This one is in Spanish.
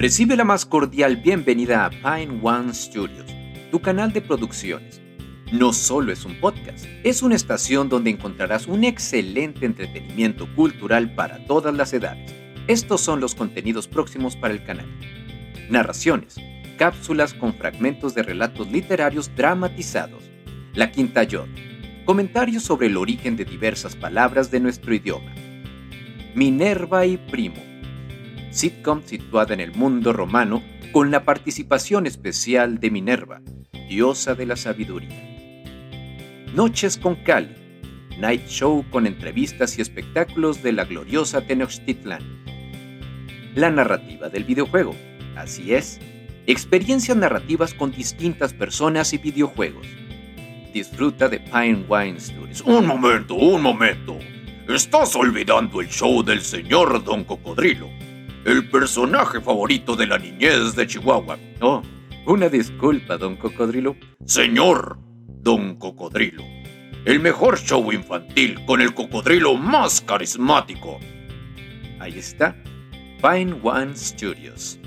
Recibe la más cordial bienvenida a Pine One Studios, tu canal de producciones. No solo es un podcast, es una estación donde encontrarás un excelente entretenimiento cultural para todas las edades. Estos son los contenidos próximos para el canal. Narraciones, cápsulas con fragmentos de relatos literarios dramatizados. La Quinta Yod. Comentarios sobre el origen de diversas palabras de nuestro idioma. Minerva y Primo. Sitcom situada en el mundo romano con la participación especial de Minerva, diosa de la sabiduría. Noches con Cali. Night Show con entrevistas y espectáculos de la gloriosa Tenochtitlán. La narrativa del videojuego. Así es, experiencias narrativas con distintas personas y videojuegos. Disfruta de Pine Wine Studios. Un momento, un momento. Estás olvidando el show del señor Don Cocodrilo, el personaje favorito de la niñez de Chihuahua. Oh, una disculpa, Don Cocodrilo. Señor Don Cocodrilo, el mejor show infantil con el cocodrilo más carismático. Ahí está, Pine One Studios.